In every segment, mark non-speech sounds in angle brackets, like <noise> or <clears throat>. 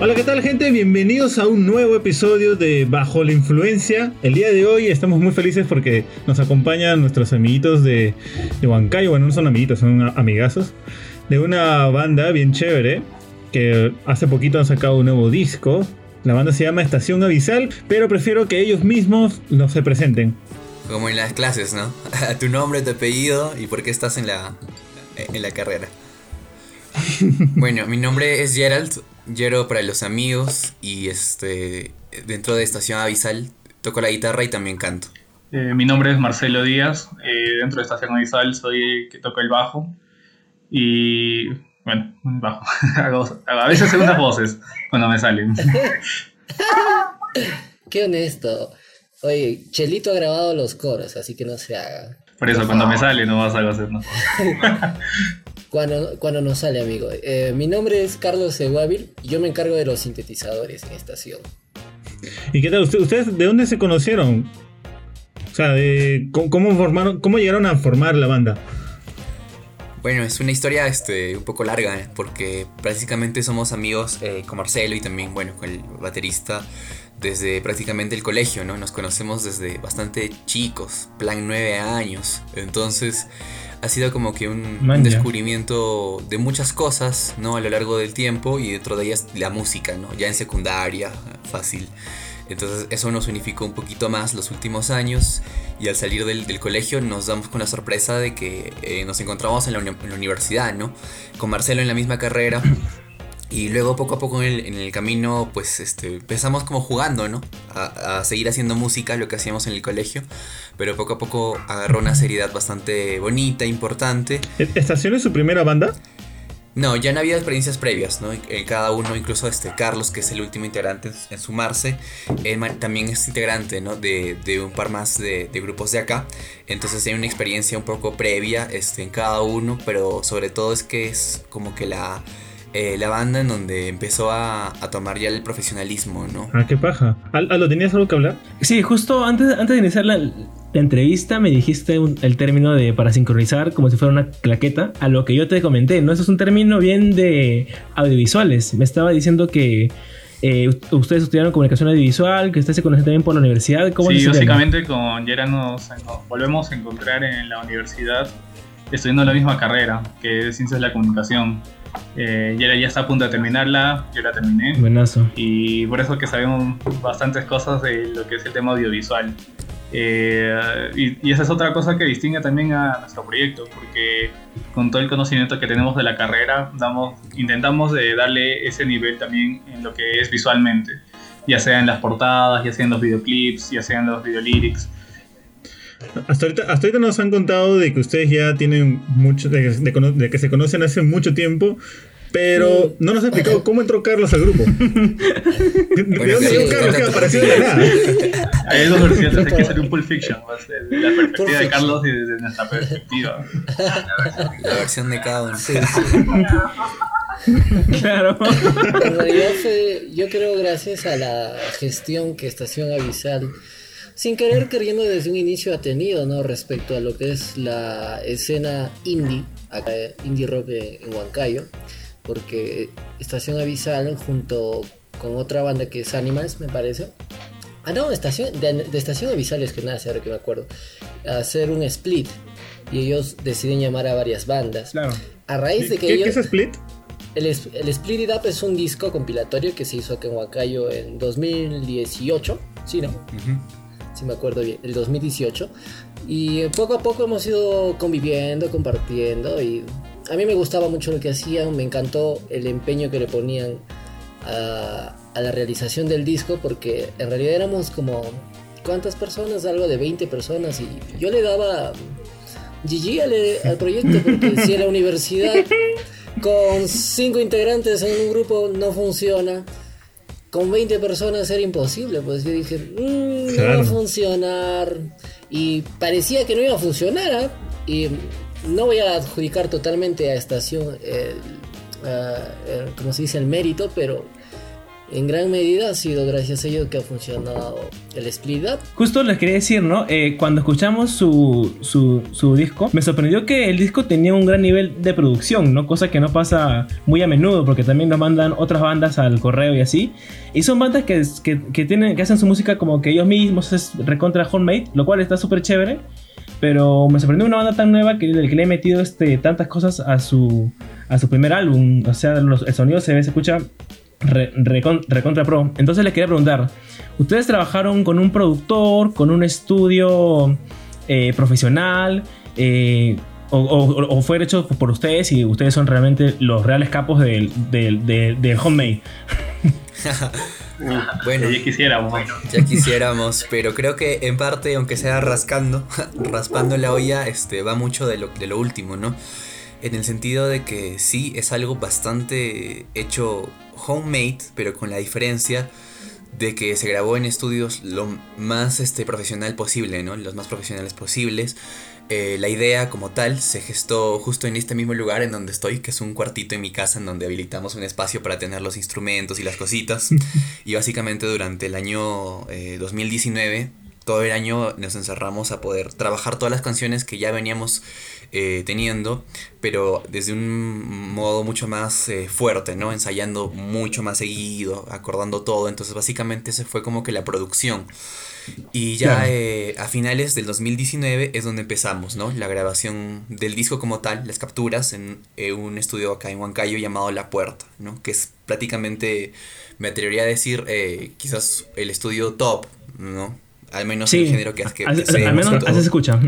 Hola, ¿qué tal gente? Bienvenidos a un nuevo episodio de Bajo la Influencia. El día de hoy estamos muy felices porque nos acompañan nuestros amiguitos de, de Huancayo. Bueno, no son amiguitos, son amigazos. De una banda bien chévere que hace poquito han sacado un nuevo disco. La banda se llama Estación Avisal, pero prefiero que ellos mismos nos se presenten. Como en las clases, ¿no? <laughs> tu nombre, tu apellido y por qué estás en la, en la carrera. <laughs> bueno, mi nombre es Gerald, Gero para los amigos y este dentro de Estación Avisal toco la guitarra y también canto. Eh, mi nombre es Marcelo Díaz, eh, dentro de Estación Avisal soy el que toca el bajo y bueno, bajo. <laughs> a veces segundas voces cuando me salen. <laughs> Qué honesto. Oye, Chelito ha grabado los coros, así que no se haga. Por eso, cuando me sale, no vas a hacer, ¿no? <laughs> cuando, cuando nos sale, amigo. Eh, mi nombre es Carlos Seguavil y yo me encargo de los sintetizadores en estación. ¿Y qué tal? ¿Ustedes de dónde se conocieron? O sea, de, ¿cómo, formaron, ¿cómo llegaron a formar la banda? Bueno, es una historia este, un poco larga, ¿eh? porque prácticamente somos amigos eh, con Marcelo y también, bueno, con el baterista desde prácticamente el colegio, ¿no? Nos conocemos desde bastante chicos, plan nueve años. Entonces ha sido como que un, descubrimiento de muchas cosas, ¿no? A lo largo del tiempo y dentro de ellas la música, ¿no? Ya en secundaria, fácil. Entonces eso nos unificó un poquito más los últimos años y al salir del, colegio nos damos con la sorpresa de que eh, nos encontramos en la, en la, universidad, ¿no? Con Marcelo en la misma carrera y luego poco a poco en el, camino, pues este, empezamos como jugando, ¿no? A, seguir haciendo música, lo que hacíamos en el colegio, pero poco a poco agarró una seriedad bastante bonita, importante. ¿E-, ¿Estación es su primera banda? No, ya no había experiencias previas, ¿no? Cada uno, incluso este Carlos, que es el último integrante en sumarse, él también es integrante, ¿no? De, un par más de, grupos de acá. Entonces hay una experiencia un poco previa este, en cada uno, pero sobre todo es que es como que la eh, la banda en donde empezó a, tomar ya el profesionalismo, ¿no? Ah, qué paja. ¿Lo tenías algo que hablar? Sí, justo antes, antes de iniciar la, entrevista me dijiste el término de para sincronizar como si fuera una claqueta, a lo que yo te comenté, ¿no? Eso es un término bien de audiovisuales. Me estaba diciendo que eh, ustedes estudiaron comunicación audiovisual, que ustedes se conocen también por la universidad. ¿Cómo sí, básicamente con Yera nos, volvemos a encontrar en la universidad estudiando la misma carrera, que es Ciencias de la Comunicación. Eh, ya, ya está a punto de terminarla, yo la terminé. Buenazo. Y por eso que sabemos bastantes cosas de lo que es el tema audiovisual. Eh, y, esa es otra cosa que distingue también a nuestro proyecto, porque con todo el conocimiento que tenemos de la carrera, damos, intentamos de darle ese nivel también en lo que es visualmente, ya sea en las portadas, ya sea en los videoclips, ya sea en los videolyrics. Hasta ahorita, hasta ahorita nos han contado de que ustedes ya tienen mucho, de, que se conocen hace mucho tiempo, pero no nos ha explicado cómo entró Carlos al grupo. ¿De, dónde llegó Carlos? Que apareció de nada. Hay dos versiones, hay que ser un Pulp Fiction, de la perspectiva de Carlos y desde nuestra perspectiva. La versión de cada uno. <laughs> Claro. En realidad fue, yo creo, gracias a la gestión que Estación Avisal sin querer queriendo desde un inicio ha tenido, ¿no? Respecto a lo que es la escena indie, acá, indie rock en Huancayo, porque Estación Avisal junto con otra banda que es Animals, me parece. Ah, no, estación, de, Estación Avisal es que nace, ahora que me acuerdo. Hacer un split. Y ellos deciden llamar a varias bandas. Claro. A raíz de que ¿Qué, ellos... ¿Qué es split? El, el, Split It Up es un disco compilatorio que se hizo aquí en Huancayo en 2018, ¿sí, no? Si me acuerdo bien, el 2018. Y poco a poco hemos ido conviviendo, compartiendo y a mí me gustaba mucho lo que hacían, me encantó el empeño que le ponían a, la realización del disco porque en realidad éramos como, ¿cuántas personas? Algo de 20 personas y yo le daba GG al, al proyecto porque si en la universidad <laughs> con 5 integrantes en un grupo no funciona con 20 personas era imposible, pues yo dije, mmm, no va a funcionar. Y parecía que no iba a funcionar, ¿ah? Y no voy a adjudicar totalmente a Estación, como se dice, el mérito, pero en gran medida ha sido gracias a ello que ha funcionado el split up. Justo les quería decir, ¿no? Eh, cuando escuchamos su, su, su, disco, me sorprendió que el disco tenía un gran nivel de producción, ¿no? Cosa que no pasa muy a menudo, porque también nos mandan otras bandas al correo y así. Y son bandas que, que, que tienen, que hacen su música como que ellos mismos es recontra homemade, lo cual está súper chévere. Pero me sorprendió una banda tan nueva que, que le he metido este, tantas cosas a su, a su primer álbum. O sea, los, el sonido se ve, se escucha recontra pro. Entonces les quería preguntar, ¿ustedes trabajaron con un productor, con un estudio eh, profesional? Eh, o, fue hecho por ustedes y ustedes son realmente los reales capos del, del, homemade? <laughs> bueno, ya quisiéramos. Ya quisiéramos, pero creo que en parte, aunque sea rascando, <laughs> raspando la olla, este, va mucho de lo, de lo último, ¿no? En el sentido de que sí es algo bastante hecho homemade, pero con la diferencia de que se grabó en estudios lo más este, profesional posible, ¿no? Los más profesionales posibles. Eh, la idea como tal se gestó justo en este mismo lugar en donde estoy, que es un cuartito en mi casa en donde habilitamos un espacio para tener los instrumentos y las cositas. <laughs> y básicamente durante el año 2019, eh, todo el año nos encerramos a poder trabajar todas las canciones que ya veníamos eh, teniendo, pero desde un modo mucho más eh, fuerte, ¿no? Ensayando mucho más seguido, acordando todo. Entonces básicamente ese fue como que la producción. Y ya eh, a finales del 2019 es donde empezamos, ¿no? La grabación del disco como tal, las capturas en un estudio acá en Huancayo llamado La Puerta, ¿no? Que es prácticamente, me atrevería a decir, quizás el estudio top, ¿no? Al menos el género que, que, que Al menos así se escucha.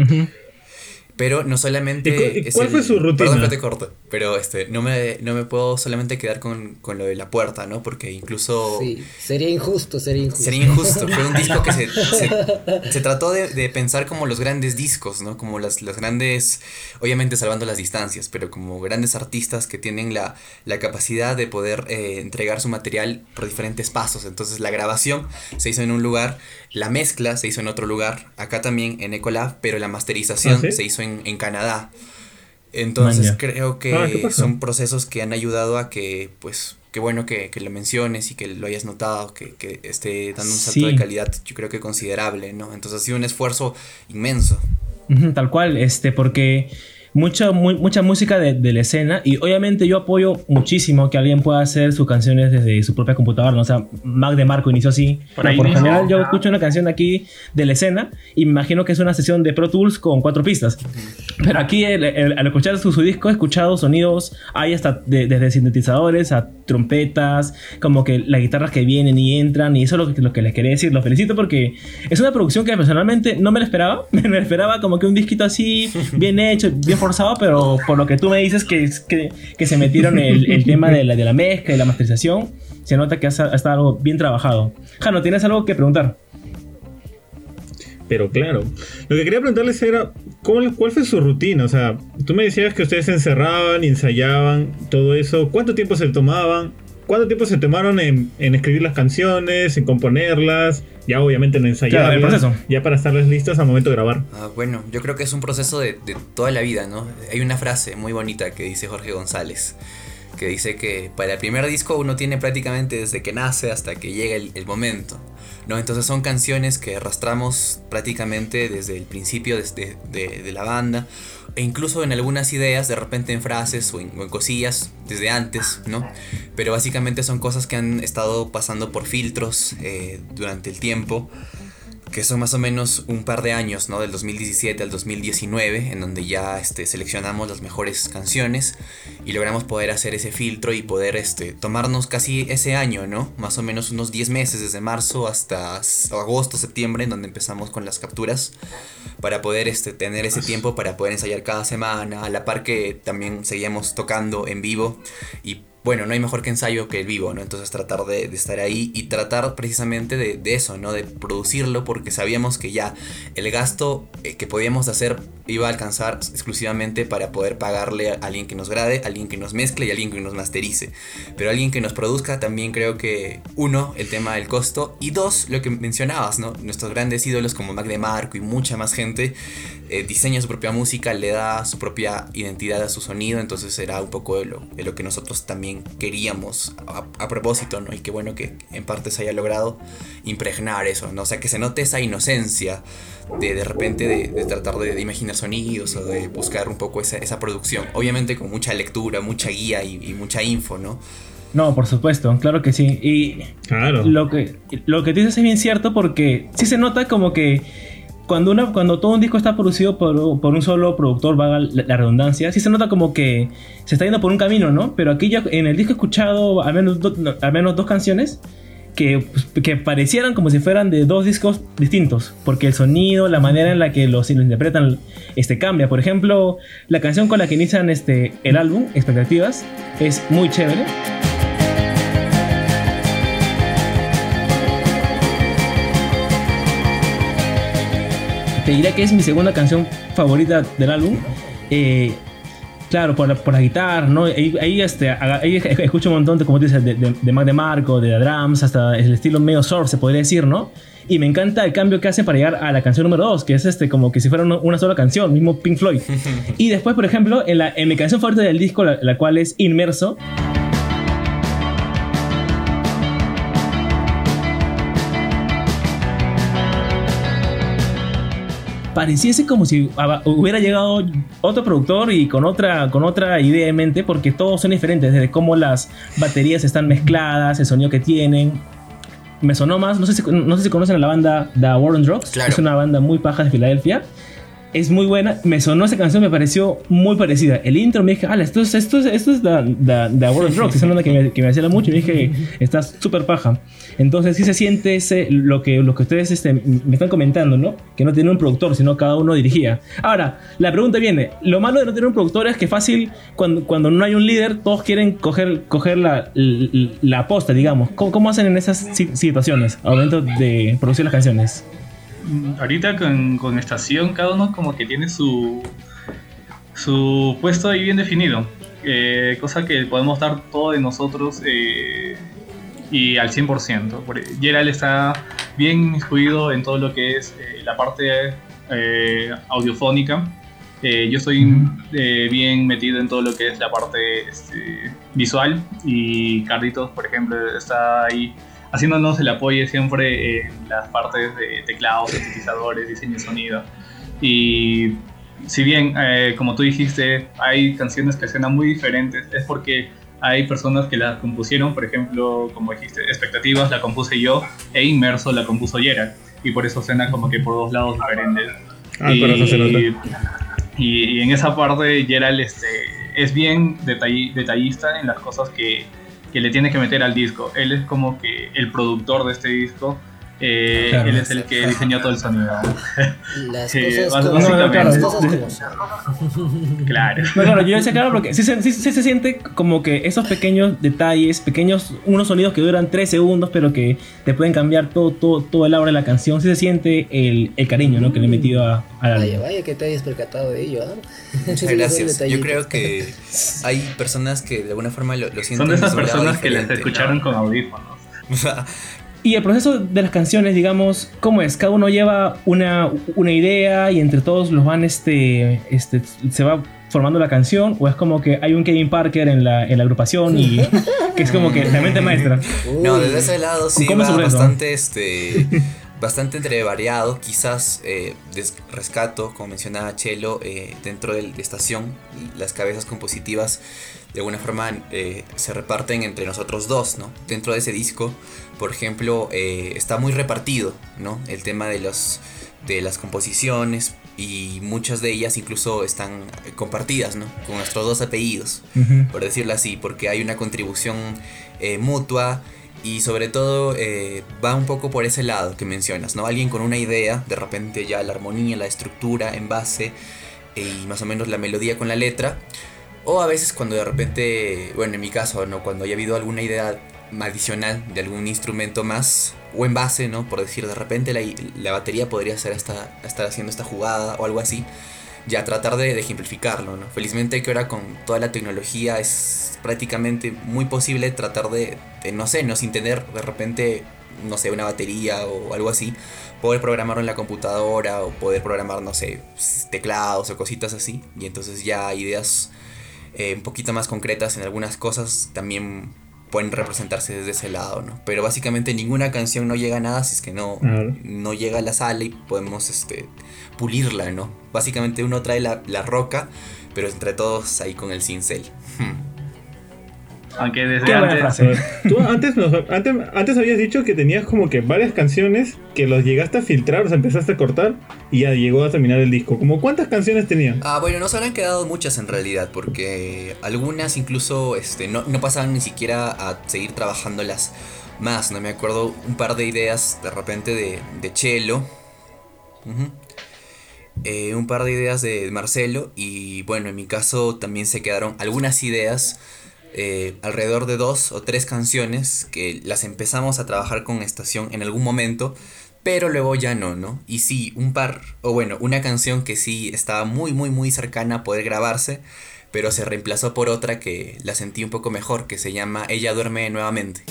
Pero no solamente. ¿Y cuál fue su rutina? Perdón que te corto, pero este, no, me, no me puedo solamente quedar con, con, lo de la puerta, ¿no? Porque incluso. Sí, sería injusto, sería injusto. Sería injusto. fue un disco que <laughs> se, se, trató de, de, pensar como los grandes discos, ¿no? Como las, las grandes. Obviamente salvando las distancias, pero como grandes artistas que tienen la, la capacidad de poder eh, entregar su material por diferentes pasos. Entonces la grabación se hizo en un lugar, la mezcla se hizo en otro lugar, acá también en Ecolab, pero la masterización ¿Ah, se hizo en, en Canadá. Entonces creo que ah, son procesos que han ayudado a que, pues, qué bueno que, que, lo menciones y que lo hayas notado, que, que esté dando un salto de calidad, yo creo que considerable, ¿no? Entonces ha sido un esfuerzo inmenso. Tal cual, este, porque mucha, mucha música de, de, la escena y obviamente yo apoyo muchísimo que alguien pueda hacer sus canciones desde su propia computadora, ¿no? o sea, Mac de Marco inició así, por, por general yo escucho una canción aquí de la escena y me imagino que es una sesión de Pro Tools con cuatro pistas, pero aquí al escuchar su, su, disco he escuchado sonidos, hay hasta desde sintetizadores a trompetas, como que las guitarras que vienen y entran y eso es lo lo que les quería decir, los felicito porque es una producción que personalmente no me la esperaba, <laughs> me la esperaba como que un disquito así, bien hecho, bien pero por lo que tú me dices que, que, que se metieron el, el, tema de la, de la mezcla y la masterización, se nota que ha, estado algo bien trabajado. Jano, ¿tienes algo que preguntar? Pero claro, lo que quería preguntarles era, ¿cuál, ¿cuál fue su rutina? O sea, tú me decías que ustedes se encerraban, ensayaban, todo eso. ¿Cuánto tiempo se tomaban? ¿Cuánto tiempo se tomaron en, en escribir las canciones, en componerlas? Ya obviamente en ensayarlas, ya para estarles listas al momento de grabar. Ah, bueno, yo creo que es un proceso de, de toda la vida, ¿no? Hay una frase muy bonita que dice Jorge González, que dice que para el primer disco uno tiene prácticamente desde que nace hasta que llega el, el momento. ¿no? Entonces son canciones que arrastramos prácticamente desde el principio de, de, de la banda e incluso en algunas ideas, de repente en frases o en, cosillas desde antes, ¿no? Pero básicamente son cosas que han estado pasando por filtros eh, durante el tiempo que son más o menos un par de años, ¿no? Del 2017 al 2019, en donde ya este, seleccionamos las mejores canciones y logramos poder hacer ese filtro y poder este, tomarnos casi ese año, ¿no? Más o menos unos 10 meses, desde marzo hasta agosto, septiembre, en donde empezamos con las capturas, para poder este, tener ese tiempo para poder ensayar cada semana, a la par que también seguíamos tocando en vivo y bueno, no hay mejor que ensayo que el vivo, ¿no? Entonces tratar de, estar ahí y tratar precisamente de, de, eso, ¿no? De producirlo porque sabíamos que ya el gasto eh, que podíamos hacer iba a alcanzar exclusivamente para poder pagarle a alguien que nos grade, a alguien que nos mezcle y a alguien que nos masterice. Pero alguien que nos produzca también creo que, uno, el tema del costo y dos, lo que mencionabas, ¿no? Nuestros grandes ídolos como Mac de Marco y mucha más gente eh, diseña su propia música, le da su propia identidad a su sonido, entonces era un poco de lo, de lo que nosotros también también queríamos a, propósito, ¿no? Y qué bueno que en parte se haya logrado impregnar eso, ¿no? O sea, que se note esa inocencia de de repente de, tratar de, imaginar sonidos o de buscar un poco esa, esa producción. Obviamente con mucha lectura, mucha guía y, mucha info, ¿no? No, por supuesto, claro que sí. Y claro. lo, que, lo que dices es bien cierto porque sí se nota como que cuando, una, cuando todo un disco está producido por, un solo productor, vaga la, redundancia, sí se nota como que se está yendo por un camino, ¿no? Pero aquí ya en el disco he escuchado al menos, al menos dos canciones que, pues, que, parecieran como si fueran de dos discos distintos, porque el sonido, la manera en la que los, los interpretan, este, cambia. Por ejemplo, la canción con la que inician este, el álbum, Expectativas, es muy chévere. Te diría que es mi segunda canción favorita del álbum. Eh, claro, por la, por la guitarra, ¿no? Ahí, este, ahí <laughs> escucho un montón de, como dices, de, de, de Mac de Marco, de drums, hasta el estilo medio surf, se podría decir, ¿no? Y me encanta el cambio que hacen para llegar a la canción número 2, que es este, como que si fuera una, sola canción, mismo Pink Floyd. <laughs> y después, por ejemplo, en, la, en mi canción favorita del disco, la, la cual es Inmerso, pareciese como si hubiera llegado otro productor y con otra, con otra idea en mente, porque todos son diferentes, desde cómo las baterías están mezcladas, el sonido que tienen. Me sonó más, no sé si, no sé si conocen a la banda The Warren Drugs, es una banda muy paja de Filadelfia es muy buena. Me sonó esa canción, me pareció muy parecida. El intro me dije, ah, esto es, esto es, esto es The, the, World Rock. Es una que me, que me hacía mucho y me dije, <laughs> está súper paja. Entonces, sí se siente ese, lo, que, lo que ustedes este, me están comentando, ¿no? Que no tiene un productor, sino cada uno dirigía. Ahora, la pregunta viene: lo malo de no tener un productor es que fácil, cuando, cuando no hay un líder, todos quieren coger, coger la, la, posta, digamos. ¿Cómo, ¿Cómo, hacen en esas situaciones al momento de producir las canciones? Ahorita con, estación cada uno como que tiene su, su puesto ahí bien definido. Eh, cosa que podemos dar todo de nosotros eh, y al 100%. Gerald está bien inmiscuido en todo lo que es eh, la parte audiofónica. yo estoy bien metido en todo lo que es la parte este, visual y Carlitos, por ejemplo, está ahí haciéndonos el apoyo siempre en las partes de teclados, sintetizadores, diseño de sonido. Y si bien, eh, como tú dijiste, hay canciones que suenan muy diferentes, es porque hay personas que las compusieron, por ejemplo, como dijiste, Expectativas la compuse yo e Inmerso la compuso Yera. Y por eso suena como que por dos lados diferentes. Ah, y, eso se nota. Y, en esa parte Gerald este, es bien detallista en las cosas que, que le tiene que meter al disco. Él es como que el productor de este disco. Eh, él es el que diseñó todo el sonido. <laughs> Las cosas, como, <laughs> claro. claro. yo decía claro porque sí, se siente como que esos pequeños detalles, pequeños, unos sonidos que duran 3 segundos, pero que te pueden cambiar todo, todo, todo el aura de la canción. Sí se siente el, el cariño ¿no? que le he metido a, a la Vaya, vaya que te hayas percatado de ello. ¿eh? Muchas <laughs> gracias. Yo creo que hay personas que de alguna forma lo, sienten. Son de esas personas que les escucharon con audífonos. Y el proceso de las canciones, digamos, ¿cómo es? Cada uno lleva una, una idea y entre todos los van, este, este, se va formando la canción o es como que hay un Kevin Parker en la, en la agrupación y que es como que la mente maestra. <laughs> No, desde ese lado sí va bastante este bastante entre variado, quizás eh, rescato, como mencionaba Chelo, eh, dentro de la estación, las cabezas compositivas de alguna forma eh, se reparten entre nosotros dos, ¿no? Dentro de ese disco, por ejemplo, está muy repartido, ¿no? El tema de, los, de las composiciones y muchas de ellas incluso están compartidas, ¿no? Con nuestros dos apellidos, por decirlo así, porque hay una contribución mutua y sobre todo eh, va un poco por ese lado que mencionas, ¿no? Alguien con una idea, de repente ya la armonía, la estructura en base eh, y más o menos la melodía con la letra. O a veces cuando de repente, bueno, en mi caso, ¿no? Cuando haya habido alguna idea adicional de algún instrumento más o en base, ¿no? Por decir, de repente la, la batería podría ser hasta, estar haciendo esta jugada o algo así ya tratar de, ejemplificarlo, ¿no? Felizmente que ahora con toda la tecnología es prácticamente muy posible tratar de, no sé, no sin tener de repente, no sé, una batería o algo así, poder programarlo en la computadora o poder programar, no sé, teclados o cositas así, y entonces ya ideas eh, un poquito más concretas en algunas cosas, también pueden representarse desde ese lado, ¿no? Pero básicamente ninguna canción no llega a nada si es que no, no llega a la sala y podemos este, pulirla, ¿no? Básicamente uno trae la, la roca, pero entre todos ahí con el cincel. Hmm. Aunque desde antes... Tú antes, antes, habías dicho que tenías como que varias canciones que los llegaste a filtrar, o sea, empezaste a cortar y ya llegó a terminar el disco. ¿Como cuántas canciones tenías? Ah, bueno, nos habrán quedado muchas en realidad, porque algunas incluso este, no, no pasaban ni siquiera a seguir trabajándolas más, ¿no? Me acuerdo un par de ideas de repente de, de Chelo. Eh, un par de ideas de Marcelo y bueno, en mi caso también se quedaron algunas ideas eh, alrededor de dos o tres canciones que las empezamos a trabajar con estación en algún momento, pero luego ya no, ¿no? Y sí, un par, o bueno, una canción que sí estaba muy, muy, muy cercana a poder grabarse, pero se reemplazó por otra que la sentí un poco mejor, que se llama Ella duerme nuevamente.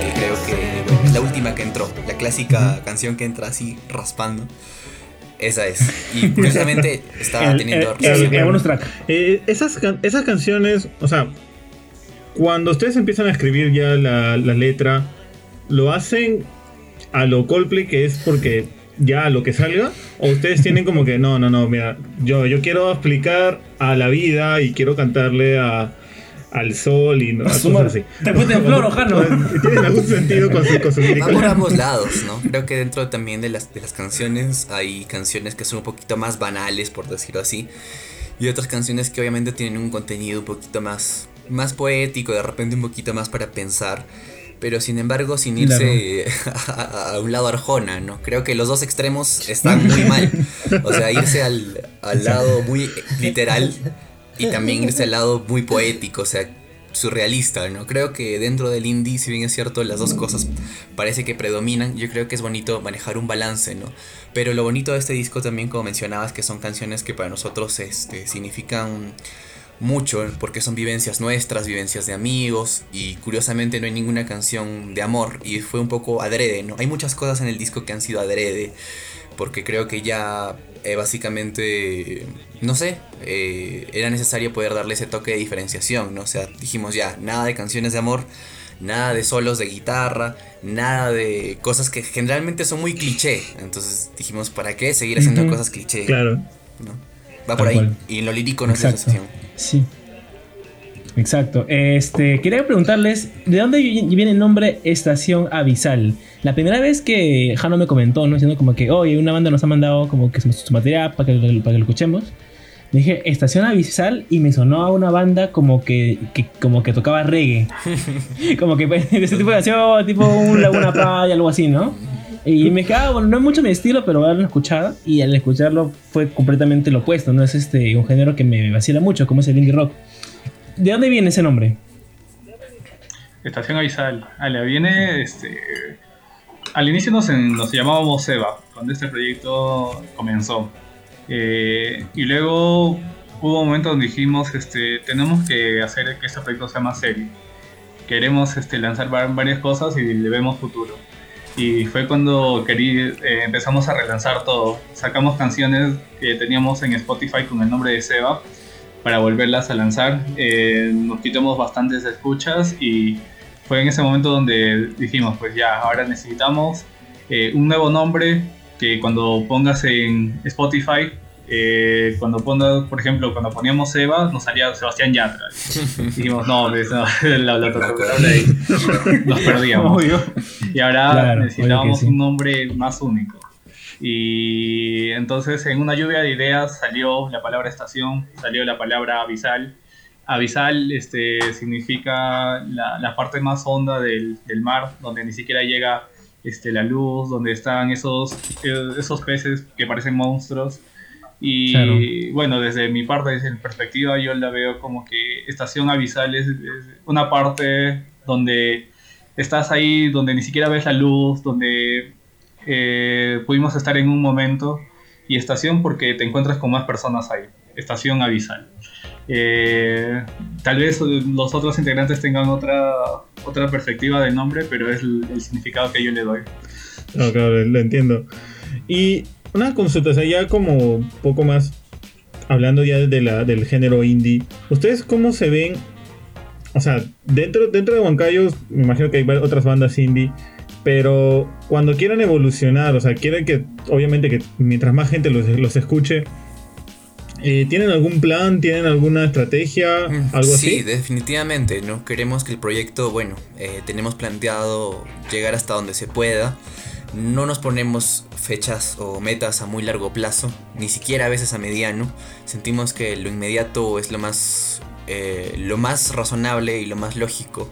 Que creo que es la última que entró, la clásica canción que entra así raspando. Esa es. Y curiosamente <laughs> estaba teniendo. Eh, esas, esas canciones, o sea, cuando ustedes empiezan a escribir ya la, letra, ¿lo hacen a lo Coldplay que es porque ya a lo que salga? ¿O ustedes tienen como que no, no, no, mira, yo, yo quiero explicar a la vida y quiero cantarle a, al sol y no, así. Te fuiste en flor, Ojano. <laughs> Tienen algún sentido con su, con su Va por ambos lados, ¿no? Creo que dentro también de las, de las canciones hay canciones que son un poquito más banales, por decirlo así. Y otras canciones que obviamente tienen un contenido un poquito más, más poético, de repente un poquito más para pensar. Pero sin embargo, sin irse <laughs> a, un lado arjona, ¿no? Creo que los dos extremos están muy mal. O sea, irse al, al lado muy literal y también irse al lado muy poético, o sea, surrealista, ¿no? Creo que dentro del indie, si bien es cierto, las dos cosas parece que predominan, yo creo que es bonito manejar un balance, ¿no? Pero lo bonito de este disco también, como mencionabas, que son canciones que para nosotros este, significan mucho, porque son vivencias nuestras, vivencias de amigos, y curiosamente no hay ninguna canción de amor, y fue un poco adrede, ¿no? Hay muchas cosas en el disco que han sido adrede, porque creo que ya eh, básicamente, no sé, eh, era necesario poder darle ese toque de diferenciación, ¿no? O sea, dijimos ya, nada de canciones de amor, nada de solos de guitarra, nada de cosas que generalmente son muy cliché. Entonces dijimos, ¿para qué seguir haciendo cosas cliché? Claro. ¿no? Va por ahí. Y en lo lírico no es la excepción. Sí. Exacto. Este, quería preguntarles, ¿de dónde viene el nombre Estación Avisal? La primera vez que Jano me comentó, ¿no? Diciendo como que, oye, una banda nos ha mandado como que su, material para que, para que lo escuchemos. Dije, Estación Avisal y me sonó a una banda como que, como que tocaba reggae. <laughs> como que de ese tipo de canción, tipo un Laguna Playa, algo así, ¿no? Y me quedaba, bueno, no es mucho mi estilo, pero haberlo escuchado. Y al escucharlo fue completamente lo opuesto. No es este un género que me vacila mucho, como es el indie rock. ¿De dónde viene ese nombre? Estación Avisal. Ale, viene este. Al inicio nos, nos llamábamos Seba, cuando este proyecto comenzó. Eh, y luego hubo un momento donde dijimos, este, tenemos que hacer que este proyecto sea más serio. Queremos este, lanzar varias cosas y le vemos futuro. Y fue cuando querí, eh, empezamos a relanzar todo. Sacamos canciones que teníamos en Spotify con el nombre de Seba para volverlas a lanzar. Eh, nos quitamos bastantes escuchas y fue en ese momento donde dijimos, pues ya, ahora necesitamos eh, un nuevo nombre que cuando pongas en Spotify, eh, cuando pongas, por ejemplo, cuando poníamos Eva, nos salía Sebastián Yatra. <laughs> dijimos, no, pues, no <laughs> la, la, nos perdíamos. Y ahora necesitábamos un nombre más único. Y entonces en una lluvia de ideas salió la palabra estación, salió la palabra avisal. Avisal este, significa la, la parte más honda del, del, mar, donde ni siquiera llega este, la luz, donde están esos, esos peces que parecen monstruos. Y bueno, desde mi parte, desde mi perspectiva, yo la veo como que estación avisal es, es una parte donde estás ahí, donde ni siquiera ves la luz, donde eh, pudimos estar en un momento y estación porque te encuentras con más personas ahí. Estación avisal. Eh, tal vez los otros integrantes tengan otra, otra perspectiva del nombre, pero es el, significado que yo le doy. No, claro, lo entiendo. Y una consulta, o ya como poco más hablando ya de la, del género indie, ¿ustedes cómo se ven? O sea, dentro, dentro de Huancayo, me imagino que hay otras bandas indie, pero cuando quieran evolucionar, o sea, quieren que, obviamente, que mientras más gente los, los escuche, eh, ¿Tienen algún plan? ¿Tienen alguna estrategia? Mm, ¿Algo así? Sí, definitivamente, ¿no? Queremos que el proyecto, bueno, eh, tenemos planteado llegar hasta donde se pueda. No nos ponemos fechas o metas a muy largo plazo, ni siquiera a veces a mediano. Sentimos que lo inmediato es lo más, eh, lo más razonable y lo más lógico.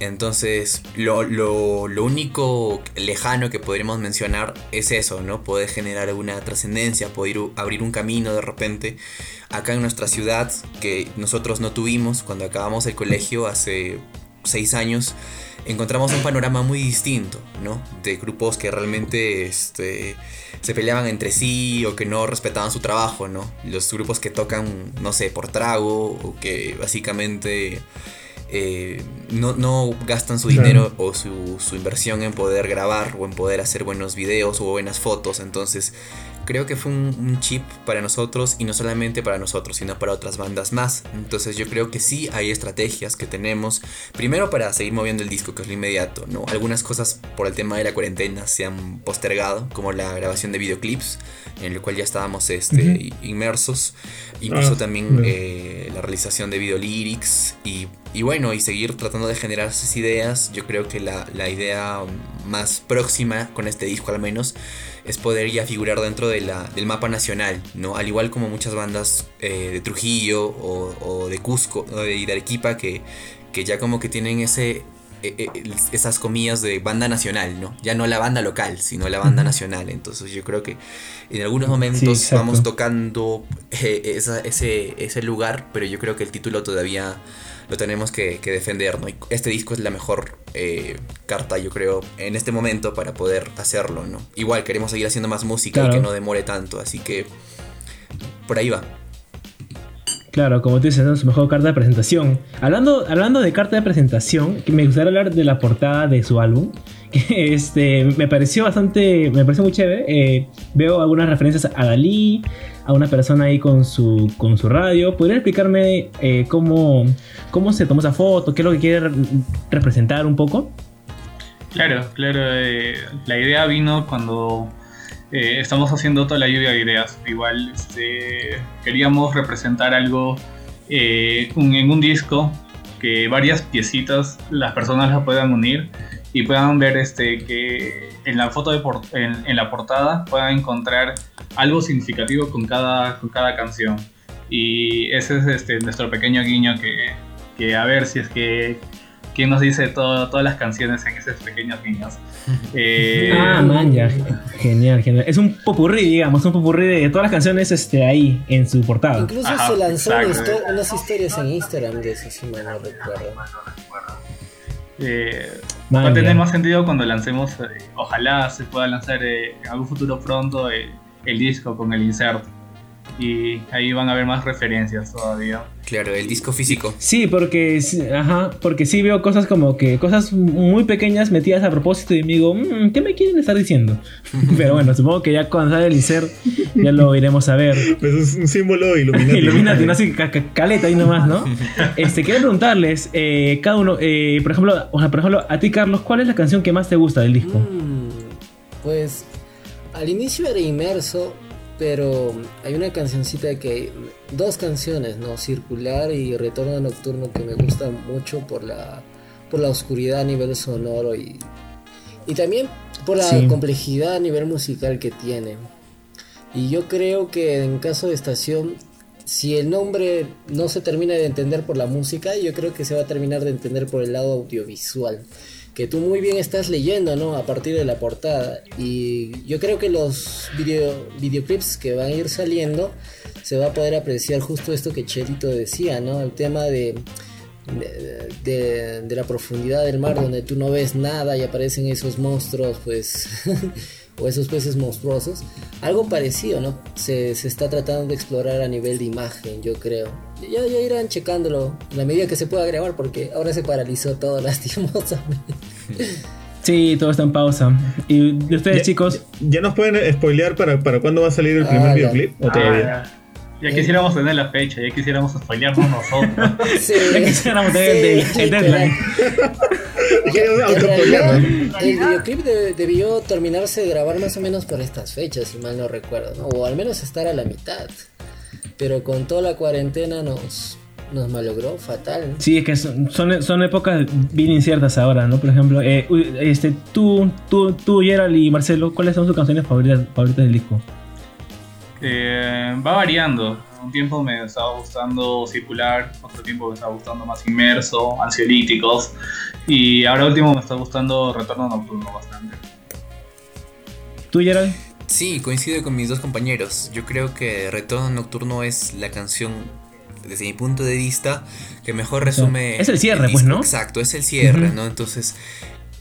Entonces, lo, lo, único lejano que podríamos mencionar es eso, ¿no? Poder generar una trascendencia, poder abrir un camino de repente acá en nuestra ciudad que nosotros no tuvimos cuando acabamos el colegio hace seis años. Encontramos un panorama muy distinto, ¿no? De grupos que realmente este, se peleaban entre sí o que no respetaban su trabajo, ¿no? Los grupos que tocan, no sé, por trago o que básicamente eh, no, no, gastan su dinero o su, su, inversión en poder grabar o en poder hacer buenos videos o buenas fotos. Entonces creo que fue un, chip para nosotros y no solamente para nosotros, sino para otras bandas más. Entonces yo creo que sí hay estrategias que tenemos, primero para seguir moviendo el disco, que es lo inmediato, ¿no? Algunas cosas por el tema de la cuarentena se han postergado, como la grabación de videoclips, en el cual ya estábamos este, inmersos, incluso ah, también eh, la realización de videolyrics y, y, bueno, y seguir tratando de generar esas ideas. Yo creo que la, la idea más próxima con este disco al menos es poder ya figurar dentro de la, del mapa nacional, ¿no? Al igual como muchas bandas eh, de Trujillo o, de Cusco y de Arequipa que, que ya como que tienen ese, e, e, esas comillas de banda nacional, ¿no? Ya no la banda local, sino la banda nacional. Entonces yo creo que en algunos momentos vamos tocando eh, ese, ese lugar, pero yo creo que el título todavía lo tenemos que, defender, ¿no? Y este disco es la mejor eh, carta, yo creo, en este momento para poder hacerlo, ¿no? Igual queremos seguir haciendo más música y que no demore tanto, así que por ahí va. Claro, como tú dices, es su mejor carta de presentación. Hablando, hablando de carta de presentación, me gustaría hablar de la portada de su álbum. <laughs> Este, me pareció bastante, me pareció muy chévere. Eh, veo algunas referencias a Dalí, a una persona ahí con su, con su radio. ¿Podría explicarme eh, cómo, cómo se tomó esa foto? ¿Qué es lo que quiere representar un poco? Claro, claro. Eh, la idea vino cuando eh, estamos haciendo toda la lluvia de ideas. Igual este, queríamos representar algo en un disco que varias piecitas las personas las puedan unir y puedan ver este, que en la foto de en, en, la portada puedan encontrar algo significativo con cada, con cada canción. Y ese es este, nuestro pequeño guiño que, que a ver si es que quién nos dice todo, todas las canciones en esos pequeños guiños. <laughs> Eh, ah, man, ya. Genial, genial. Es un popurrí, digamos, un popurrí de todas las canciones este, ahí en su portada. Incluso se lanzaron unas historias en Instagram de eso, si me no recuerdo. Eh, va a tener más sentido cuando lancemos, eh, ojalá se pueda lanzar eh, en algún futuro pronto eh, el disco con el insert. Y ahí van a haber más referencias todavía. Claro, el disco físico. Sí, porque, ajá, porque sí veo cosas como que cosas muy pequeñas metidas a propósito y me digo, mm, ¿qué me quieren estar diciendo? <laughs> Pero bueno, supongo que ya cuando sale el insert ya lo iremos a ver. Pues es un símbolo <laughs> Illuminati. Illuminati, no así caleta ahí nomás, ¿no? <laughs> Este, quiero preguntarles, eh, cada uno, eh, por ejemplo, o sea, por ejemplo, a ti Carlos, ¿cuál es la canción que más te gusta del disco? Mm, pues al inicio era inmerso, pero hay una cancioncita que. Dos canciones, ¿no? Circular y Retorno Nocturno que me gustan mucho por la, por la oscuridad a nivel sonoro y, y también por la complejidad a nivel musical que tiene. Y yo creo que en caso de estación, si el nombre no se termina de entender por la música, yo creo que se va a terminar de entender por el lado audiovisual que tú muy bien estás leyendo, ¿no? A partir de la portada. Y yo creo que los video, videoclips que van a ir saliendo se va a poder apreciar justo esto que Chelito decía, ¿no? El tema de, de, de la profundidad del mar donde tú no ves nada y aparecen esos monstruos, pues... <laughs> o esos peces monstruosos. Algo parecido, ¿no? Se, está tratando de explorar a nivel de imagen, yo creo. Ya, ya irán checándolo en la medida que se pueda grabar, porque ahora se paralizó todo <laughs> lastimosamente. Sí, todo está en pausa. ¿Y de ustedes, Ya- chicos? ¿Ya nos pueden spoilear para, para cuándo va a salir el primer Ah, videoclip? ¿O todavía? Ah, ya quisiéramos tener la fecha, ya quisiéramos spoilearnos nosotros. <laughs> Sí, Ya quisiéramos tener el- el literal. deadline. <laughs> <laughs> El videoclip de- debió terminarse de grabar más o menos por estas fechas, si mal no recuerdo, ¿no? O al menos estar a la mitad. Pero con toda la cuarentena nos, nos malogró fatal. Sí, es que son, son, son épocas bien inciertas ahora, ¿no? Por ejemplo, eh, este, tú, tú, tú, Gerald y Marcelo, ¿cuáles son sus canciones favoritas, favoritas del disco? Eh, va variando. Un tiempo me estaba gustando circular, otro tiempo me estaba gustando más inmerso, ansiolíticos. Y ahora último me está gustando retorno nocturno bastante. ¿Tú, Gerald? Sí, coincido con mis dos compañeros. Yo creo que Retorno Nocturno es la canción, desde mi punto de vista, que mejor resume. es el cierre, pues. ¿no? Exacto, es el cierre. ¿no? Entonces,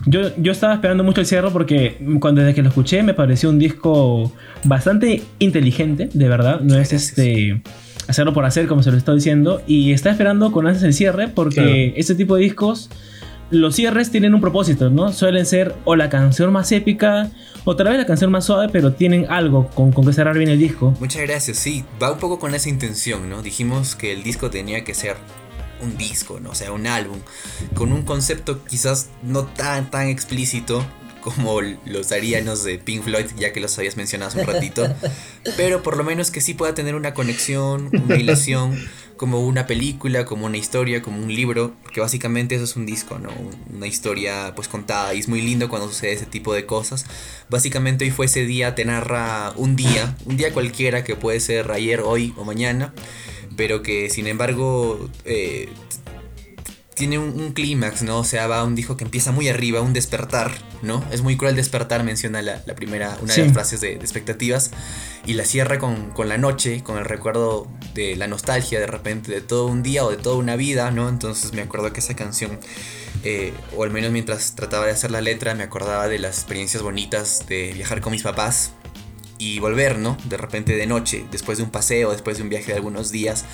Yo, yo estaba esperando mucho el cierre porque cuando desde que lo escuché me pareció un disco bastante inteligente, de verdad. No es Gracias. este hacerlo por hacer, como se lo estoy diciendo. Y estaba esperando con ansias el cierre porque Claro. este tipo de discos, los cierres tienen un propósito, ¿no? Suelen ser o la canción más épica o tal vez la canción más suave, pero tienen algo con, con que cerrar bien el disco. muchas gracias. Sí, va un poco con esa intención, ¿no? Dijimos que el disco tenía que ser un disco, ¿no? O sea, un álbum, con un concepto quizás no tan, tan explícito como los arianos de Pink Floyd, ya que los habías mencionado hace un ratito, <laughs> pero por lo menos que sí pueda tener una conexión, una hilación, como una película, como una historia, como un libro, porque básicamente eso es un disco, ¿no? Una historia pues contada y es muy lindo cuando sucede ese tipo de cosas. Básicamente hoy fue ese día, te narra un día, un día cualquiera que puede ser ayer, hoy o mañana, pero que sin embargo eh, tiene un, un clímax, ¿no? O sea, va un disco que empieza muy arriba, un despertar, ¿no? Es muy cruel despertar, menciona la, la primera, una Sí. de las frases de, de expectativas, y la cierra con, con la noche, con el recuerdo de la nostalgia de repente de todo un día o de toda una vida, ¿no? Entonces me acuerdo que esa canción, eh, o al menos mientras trataba de hacer la letra, me acordaba de las experiencias bonitas de viajar con mis papás y volver, ¿no? De repente de noche, después de un paseo, después de un viaje de algunos días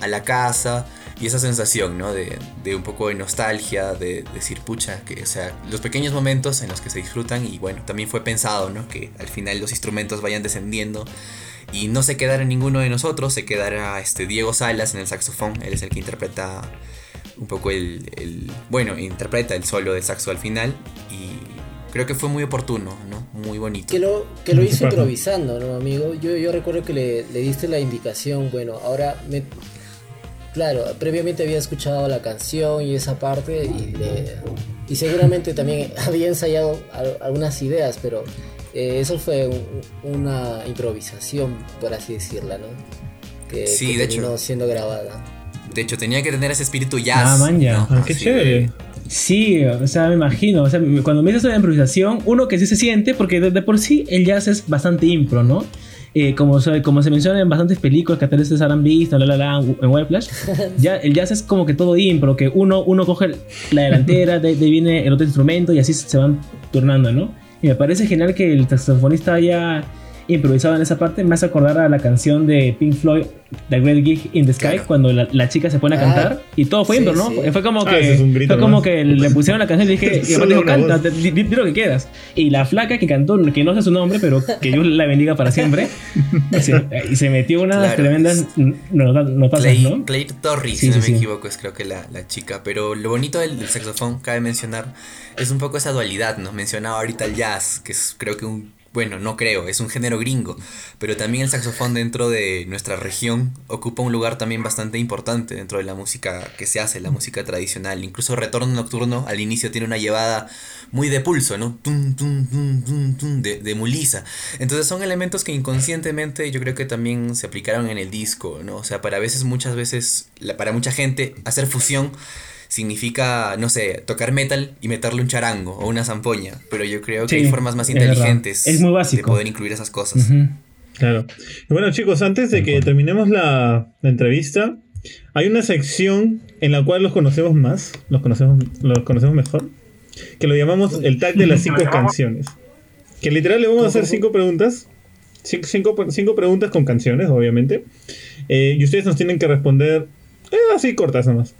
a la casa y esa sensación, ¿no? De, un poco de nostalgia, de, decir, pucha, que, o sea, los pequeños momentos en los que se disfrutan y bueno, también fue pensado, ¿no? Que al final los instrumentos vayan descendiendo y no se quedara ninguno de nosotros, se quedara este Diego Salas en el saxofón, él es el que interpreta un poco el, el- bueno, interpreta el solo de saxo al final y creo que fue muy oportuno, ¿no? Muy bonito. Que lo, que lo hizo <laughs> improvisando, ¿no, amigo? Yo, yo recuerdo que le, le diste la indicación, bueno, ahora me... Claro, previamente había escuchado la canción y esa parte y, le- y seguramente también <laughs> había ensayado al- algunas ideas, pero eh, eso fue un- una improvisación, por así decirla, ¿no? Que, Sí, que de terminó hecho. siendo grabada. De hecho, tenía que tener ese espíritu jazz. Ah, man, ya. ¿no? Ah, qué Así chévere. de- Sí, o sea, me imagino. O sea, cuando me dices de improvisación, uno que sí se siente, porque de, de por sí el jazz es bastante impro, ¿no? Eh, como, se, como se menciona en bastantes películas que tal vez ustedes habrán visto, la, la, la, en Whiplash, <laughs> ya, el jazz es como que todo impro, que uno, uno coge la delantera, de, de ahí viene el otro instrumento y así se van turnando, ¿no? Y me parece genial que el saxofonista haya improvisado en esa parte, me hace acordar a la canción de Pink Floyd, The Great Gig in the Sky, Claro. cuando la, la chica se pone a Ah, cantar y todo fue sí, impro, ¿no? sí. Fue, como Ah, que, es fue como que le pusieron la canción y dije, <laughs> y dijo, canta, di, di- di lo que quieras. Y la flaca que cantó, que no sé su nombre, pero que Dios la bendiga para siempre, <laughs> se, y se metió unas Claro, tremendas es- nota- notazas, Clay, ¿no? Clay Torrey, Sí, si no me sí. equivoco, es creo que la, la chica. Pero lo bonito del, del saxofón, cabe mencionar, es un poco esa dualidad, ¿no? Mencionaba ahorita el jazz, que es creo que un. Bueno, no creo, es un género gringo. Pero también el saxofón dentro de nuestra región ocupa un lugar también bastante importante dentro de la música que se hace, la música tradicional. Incluso Retorno Nocturno al inicio tiene una llevada muy de pulso, ¿no? Tum, tum, tum, de, de mulisa. Entonces son elementos que inconscientemente yo creo que también se aplicaron en el disco, ¿no? O sea, para veces, muchas veces, para mucha gente, hacer fusión significa, no sé, tocar metal y meterle un charango o una zampoña. Pero yo creo que Sí, hay formas más inteligentes Es muy de poder incluir esas cosas. Claro. Y bueno, chicos, antes de que terminemos la, la entrevista, hay una sección en la cual los conocemos más, los conocemos, los conocemos mejor, que lo llamamos el tag de las cinco <laughs> canciones. Que literal le vamos a hacer cinco preguntas, cinco, cinco, cinco preguntas con canciones, obviamente, eh, y ustedes nos tienen que responder eh, así cortas nomás.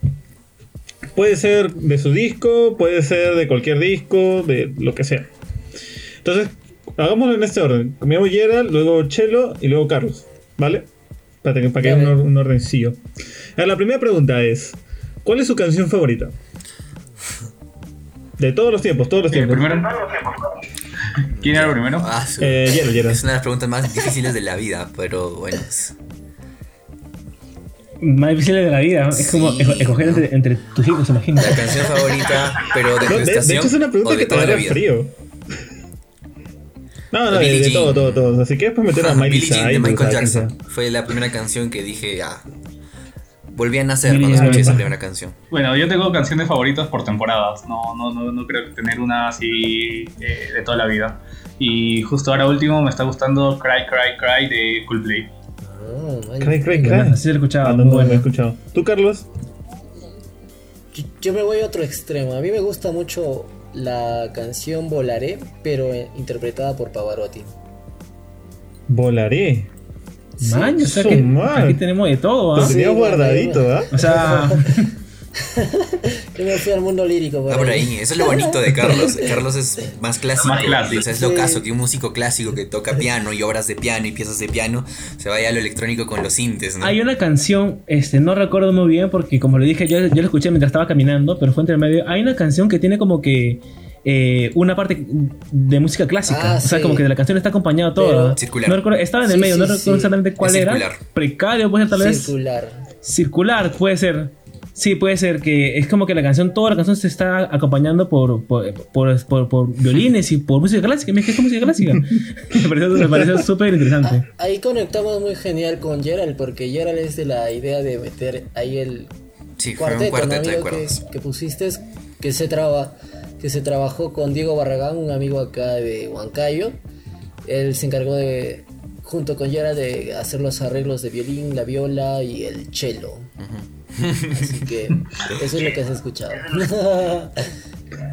Puede ser de su disco, puede ser de cualquier disco, de lo que sea. Entonces, hagámoslo en este orden. Me llamo Gerald, luego Chelo y luego Carlos. ¿Vale? Para que, para que haya un, un ordencillo. A ver, la primera pregunta es: ¿Cuál es su canción favorita? De todos los tiempos, todos los Eh, tiempos. primero, ¿Quién era el primero? Ah, su- Eh, Gerald, Gerald. Es una de las preguntas más difíciles de la vida, pero bueno. Más difícil de la vida. Es como Sí, esco- escoger entre, entre tus hijos, imagino. La canción favorita, pero de No, de, de hecho, es una pregunta que te vida. frío. No, no, de, de todo, todo, todo. Así que después meter a <laughs> Miley Jean de Michael. Jackson. Fue la primera canción que dije, ah. Volví a nacer Billie cuando Jean. escuché esa primera canción. Bueno, yo tengo canciones favoritas por temporadas. No, no, no, no creo tener una así eh, de toda la vida. Y justo ahora último me está gustando Cry, Cry, Cry de Coldplay. Ah. Cry, cry, Bueno, cry. Así se lo. Ah, no, no, he escuchado. ¿Tú, Carlos? Yo, yo me voy a otro extremo. A mí me gusta mucho la canción Volaré, pero eh, interpretada por Pavarotti. Volaré. Man, o sea Su que aquí tenemos de todo, ¿ah? Sí, tenía guardadito. ¿ah? O sea, <laughs> Yo me fui al mundo lírico. Ah, por ahí. Eso es lo bonito de Carlos. Carlos es <laughs> más clásico. Más clásico. O sea, es lo Sí. caso que un músico clásico que toca <laughs> piano y obras de piano y piezas de piano se vaya a lo electrónico con los sintes, ¿no? hay una canción, este, no recuerdo muy bien porque como le dije, yo, yo la escuché mientras estaba caminando, pero fue entre medio. Hay una canción que tiene como que eh, una parte de música clásica. Ah, o sea, sí. como que de la canción está acompañada toda. Pero- Circular. No recuerdo, estaba en el Sí, medio, no recuerdo sí. exactamente cuál era. circular. Precario, puede ser tal vez. Circular. Circular, puede ser. Sí, puede ser que es como que la canción, toda la canción se está acompañando por, por, por, por- por violines y por música clásica. Me ¿qué música clásica? <laughs> me pareció me pareció súper interesante. Ah, ahí conectamos muy genial con Gerald, porque Gerald es de la idea de meter ahí el Sí, fue un cuarteto, ¿no, cuarteto de que, que pusiste, que se, traba, que se trabajó con Diego Barragán, un amigo acá de Huancayo. Él se encargó de, junto con Gerald, de hacer los arreglos de violín, la viola y el cello. Así que eso es lo que has escuchado. <laughs>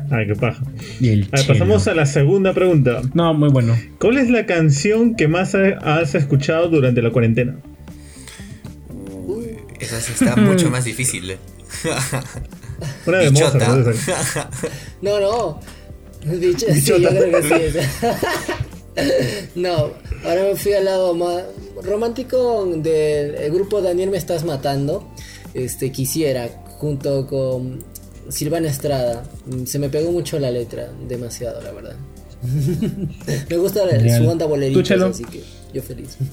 Ay, qué paja. A ver, pasamos a la segunda pregunta. No, muy bueno. ¿Cuál es la canción que más ha- has escuchado durante la cuarentena? Uy, esa sí está mucho <laughs> más difícil. ¿eh? Una de Mozart. Bichota. ¿no? Esa. <laughs> No, no. Dicho, sí, yo creo que sí. no, ahora me fui al lado más romántico del el grupo Daniel Me Estás Matando. Este, quisiera, junto con Silvana Estrada. Mm, Se me pegó mucho la letra, demasiado, la verdad. <laughs> me gusta la- Genial. su onda ¿Tú, bolerita, así que yo feliz. <laughs>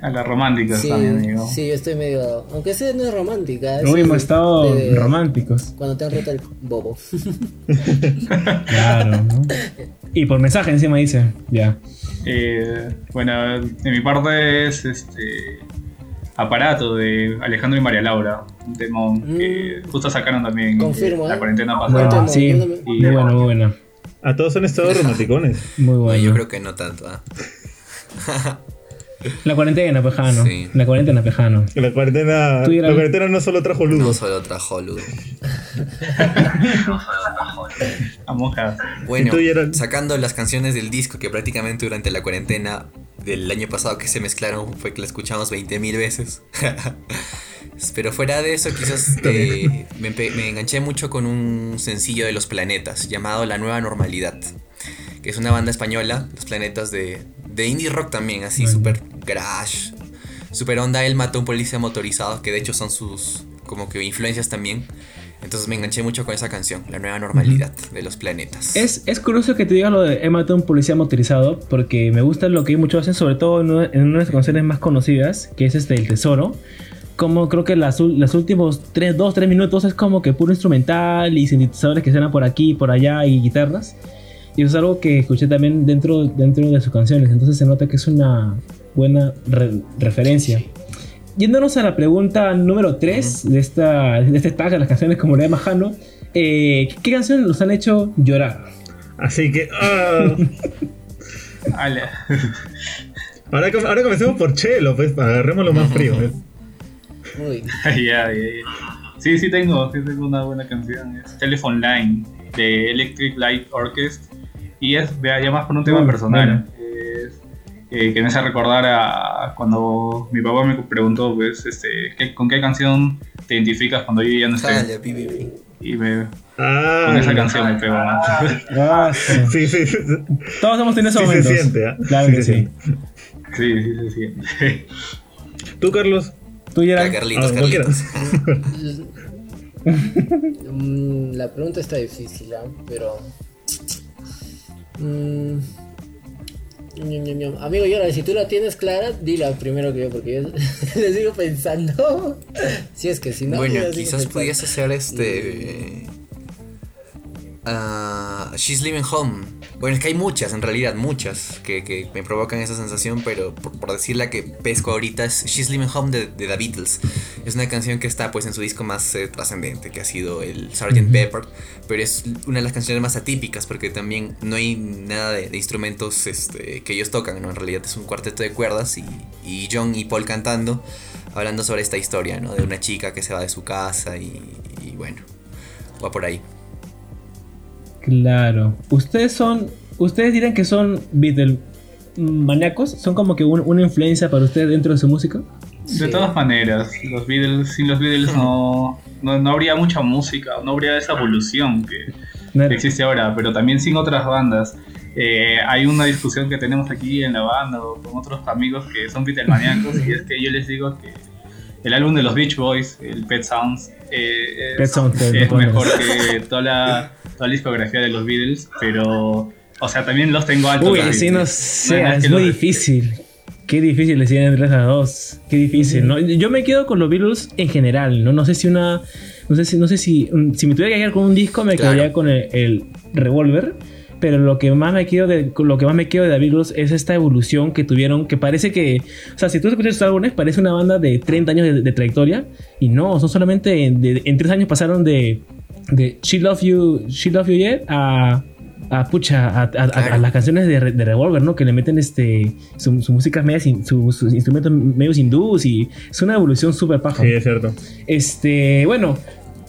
A las románticas Sí, también, amigo. sí, yo estoy medio. Aunque esa no es romántica. Hemos estado de- románticos. Cuando te han roto el bobo. <laughs> Claro, ¿no? Y por mensaje encima dice, ya. Eh, bueno, de mi parte es este Aparato de Alejandro y María Laura, un temón que justo sacaron también Mm. Confirmo, la ¿eh? cuarentena pasada. Sí, no Y- muy bueno, muy bueno. A todos han estado <laughs> romanticones. Muy Bueno, bueno. yo creo que no tanto. ¿ah? <laughs> La cuarentena, pejano. Sí. La cuarentena, pejano. La cuarentena, la cuarentena no solo trajo No ludo. solo trajo luz. A monjas. Bueno, ¿Y tú, Gerald? sacando las canciones del disco que prácticamente durante la cuarentena del año pasado que se mezclaron fue que la escuchamos 20.000 veces. <laughs> Pero fuera de eso, quizás <laughs> eh, me, enganché mucho con un sencillo de Los Planetas llamado La Nueva Normalidad, que es una banda española, Los Planetas de, de indie rock también, así Bueno. súper garage, súper onda. Él mató a un policía motorizado, que de hecho son sus como que influencias también. Entonces me enganché mucho con esa canción, La Nueva Normalidad de Los Planetas. Es, es curioso que te digas lo de he matado a un policía motorizado, porque me gusta lo que muchos hacen, sobre todo en una, en una de las canciones más conocidas, que es este El Tesoro. Como creo que las, los últimos 3, 2, 3 minutos es como que puro instrumental y sintetizadores que suenan por aquí, por allá y guitarras. Y eso es algo que escuché también dentro, dentro de sus canciones, entonces se nota que es una buena re- referencia. Yéndonos a la pregunta número 3 de, esta, de este tag de las canciones como le llama Jano, eh, ¿qué canciones los han hecho llorar? Así que. ah, <laughs> ahora, com- ahora comencemos por Chelo, pues, agarremos lo más frío. ¿eh? Uy, ya, ya, ya. Sí, sí tengo, sí tengo una buena canción. Es Telephone Line de Electric Light Orchestra. Y es, vea, ya más por un tema personal. Eh, que me hace recordar a cuando mi papá me preguntó, pues, este, ¿qué- ¿con qué canción te identificas cuando yo ya no estoy? Jala, pi, pi, pi. Y me, Ah, con esa canción me pegó más. Ah, <laughs> sí. Sí, sí. Todos hemos tenido esos Sí se momentos. siente, ¿ah? Claro Sí que se sí. sí, sí, sí, sí. ¿Tú, Carlos? Tú, Ah, Gerard. Carlitos, Ah, cualquiera. Carlitos. <laughs> Mm, la pregunta está difícil, ¿ah? pero. Mm, Amigo Yora, si tú la tienes clara, dila primero que yo, porque yo <laughs> le sigo pensando. si es que si no. bueno, quizás pudiese ser este. ah, She's Living Home. Bueno, es que hay muchas, en realidad, muchas que, que me provocan esa sensación, pero por, por decir la que pesco ahorita es She's Living Home de, de The Beatles. Es una canción que está pues en su disco más eh, trascendente, que ha sido el Sgt. Pepper, pero es una de las canciones más atípicas porque también no hay nada de, de instrumentos este, que ellos tocan, ¿no? En realidad es un cuarteto de cuerdas y, y John y Paul cantando, hablando sobre esta historia, ¿no? De una chica que se va de su casa y, y bueno, va por ahí. Claro. Ustedes son. Ustedes dirán que son Beatle maníacos. ¿Son como que un- una influencia para ustedes dentro de su música? De Sí. todas maneras, los Beatles, sin los Beatles no, no, no habría mucha música, no habría esa evolución que, No- que existe ahora, pero también sin otras bandas. Eh, hay una discusión que tenemos aquí en la banda o con otros amigos que son Beatlemaníacos <laughs> y es que yo les digo que el álbum de los Beach Boys, el Pet Sounds, eh, Pet es, Sounds, es mejor que toda la, toda la discografía de los Beatles, pero, o sea, también los tengo altos. Uy, sí, no sé, más es que muy los- difícil. Qué difícil decir entre esas dos. Qué difícil, ¿no? Yo me quedo con los Beatles en general, ¿no? No sé si una. No sé si, no sé si, mm, si me tuviera que quedar con un disco, me Claro. quedaría con el, el Revolver. Pero lo que más me quedo de lo que más me quedo de The Beatles es esta evolución que tuvieron, que parece que, o sea, si tú escuchas sus álbumes, parece una banda de 30 años de, de trayectoria y no, son solamente en, de- en tres años pasaron de, de She Love You, She Love You Yet a a pucha, a, a- a- Claro. a las canciones de, de Revolver, ¿no? Que le meten este su, su música media sin, su- sus instrumentos medio hindús y es una evolución súper paja. Sí, es cierto. Este, bueno,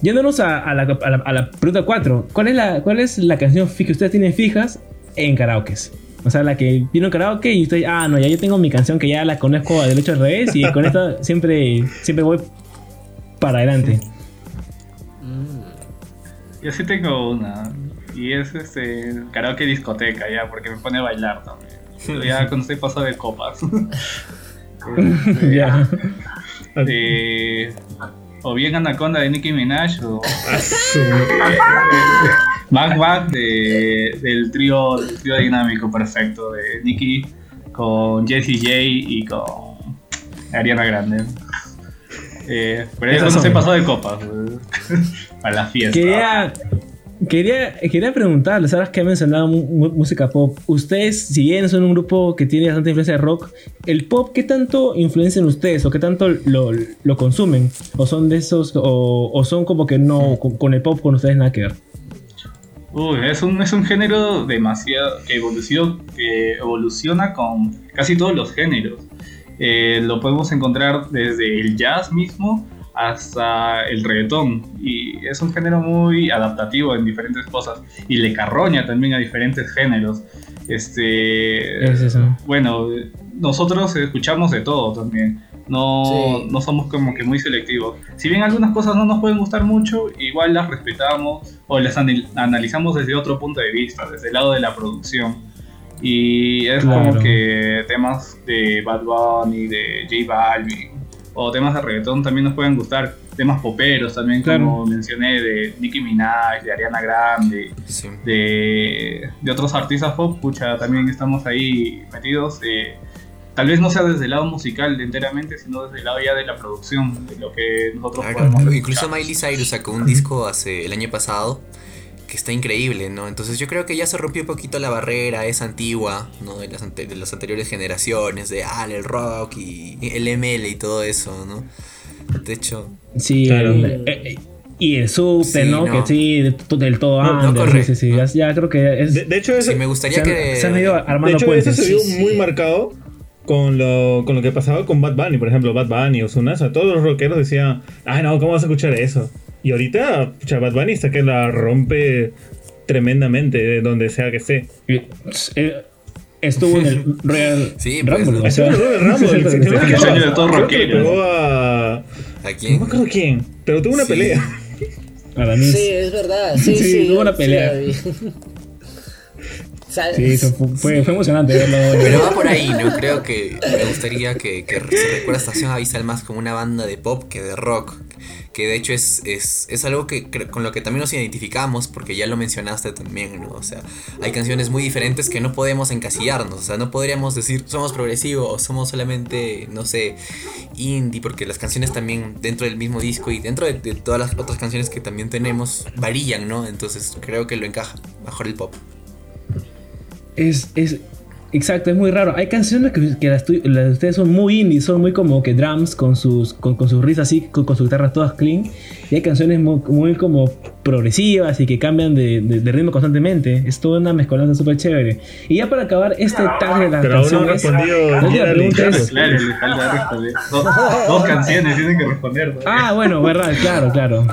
yéndonos a, a la, a, la, a la pregunta 4. ¿Cuál es la, cuál es la canción que ustedes tienen fijas en karaokes? O sea, la que vino en karaoke y usted, ah, no, ya yo tengo mi canción que ya la conozco a derecho al revés y con esta siempre, siempre voy para adelante. <laughs> Yo sí tengo una. Y es este karaoke discoteca ya, porque me pone a bailar también. Pero ya cuando estoy paso de copas. <laughs> Este, ya. eh, o bien Anaconda de Nicki Minaj o <laughs> Ah, Back Back de, del trío del trío dinámico perfecto de Nicki con Jessie J y con Ariana Grande. Eh, pero eso no se pasó de copas. Para <laughs> la fiesta. Quería, quería, quería preguntarles, ahora que han mencionado música pop, ustedes, si bien son un grupo que tiene bastante influencia de rock, ¿el pop qué tanto influencian ustedes o qué tanto lo, lo consumen? ¿O son de esos, o, o son como que no, con, con el pop con ustedes nada que ver? Uy, es un, es un género demasiado que evoluciona, que evoluciona con casi todos los géneros. Eh, lo podemos encontrar desde el jazz mismo hasta el reggaetón. Y es un género muy adaptativo en diferentes cosas. Y le carroña también a diferentes géneros. Este, Es eso. bueno, nosotros escuchamos de todo también. No, Sí. no somos como que muy selectivos. Si bien algunas cosas no nos pueden gustar mucho, igual las respetamos o las anal- analizamos desde otro punto de vista, desde el lado de la producción. Y es Claro. como que temas de Bad Bunny, de J Balvin, o temas de reggaetón también nos pueden gustar. Temas poperos también, Claro. como mencioné, de Nicki Minaj, de Ariana Grande, Sí. de, de otros artistas pop, pucha, también estamos ahí metidos. eh, tal vez no sea desde el lado musical enteramente, sino desde el lado ya de la producción, de lo que nosotros Claro, podemos Incluso escuchar. Miley Cyrus sacó un disco hace el año pasado que está increíble, ¿no? Entonces yo creo que ya se rompió un poquito la barrera esa antigua, ¿no? De las, ante- de las anteriores generaciones, de ah, el rock y el ML y todo eso, ¿no? De hecho, Sí, Claro. eh, eh, y el subte, Sí, ¿no? no. Que sí, de- del todo No, no, under, sí, correcto. sí, sí, ya, ya creo que es... De, de hecho, eso, sí me se, gustaría han, que... se han ido de armando hecho, puentes. eso se vio Sí, sí. muy marcado con lo, con lo que pasaba con Bad Bunny, por ejemplo, Bad Bunny o Sunasa. Todos los rockeros decían, ay no, ¿cómo vas a escuchar eso? Y ahorita, pucha, Bad Bunny está que la rompe tremendamente, de donde sea que esté. Eh, eh, estuvo en el Royal Sí, pues, Rumble. ¿no? o sea, Ese fue el Rumble, sí, que- no El de todo Creo que le rockero. pegó a. ¿A No quién? me acuerdo quién, pero tuvo una Sí. pelea. a la Miss. Sí, es verdad. Sí, Sí, sí. tuvo una sí pelea. <laughs> O sea, Sí, eso fue, fue, fue emocionante verlo. Pero va por ahí, ¿no? Creo que me gustaría que, que se recuerde a Estación Avisal más como una banda de pop que de rock. Que de hecho es, es, es algo que con lo que también nos identificamos, porque ya lo mencionaste también, ¿no? O sea, hay canciones muy diferentes que no podemos encasillarnos. O sea, no podríamos decir somos progresivos o somos solamente, no sé, indie, porque las canciones también dentro del mismo disco y dentro de, de todas las otras canciones que también tenemos varían, ¿no? Entonces creo que lo encaja mejor el pop. Es, es, exacto, es muy raro. Hay canciones que, que las, las de ustedes son muy indie, son muy como que drums con sus, con, con sus risas así, con, con sus guitarras todas clean. Y hay canciones muy, muy como progresivas y que cambian de, de- de ritmo constantemente. Es toda una mezcolanza súper chévere. Y ya para acabar este tag de las Pero aún no ha canciones. respondido la es- Carlos. Claro, le falta responder. Dos, dos canciones tienen que responder. ¿no? Ah, bueno, verdad, claro, claro.